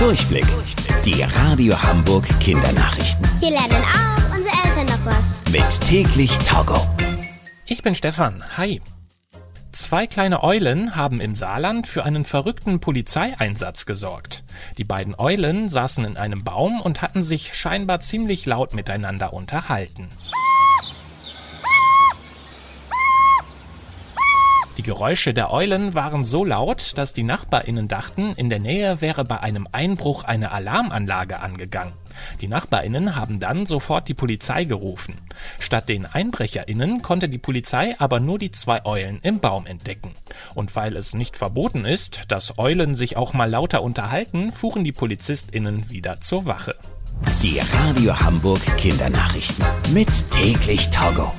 Durchblick. Die Radio Hamburg Kindernachrichten. Hier lernen auch unsere Eltern noch was. Mit täglich Togo. Ich bin Stefan. Hi. Zwei kleine Eulen haben im Saarland für einen verrückten Polizeieinsatz gesorgt. Die beiden Eulen saßen in einem Baum und hatten sich scheinbar ziemlich laut miteinander unterhalten. Die Geräusche der Eulen waren so laut, dass die Nachbarinnen dachten, in der Nähe wäre bei einem Einbruch eine Alarmanlage angegangen. Die Nachbarinnen haben dann sofort die Polizei gerufen. Statt den Einbrecherinnen konnte die Polizei aber nur die zwei Eulen im Baum entdecken. Und weil es nicht verboten ist, dass Eulen sich auch mal lauter unterhalten, fuhren die Polizistinnen wieder zur Wache. Die Radio Hamburg Kindernachrichten. Mit täglich Togo.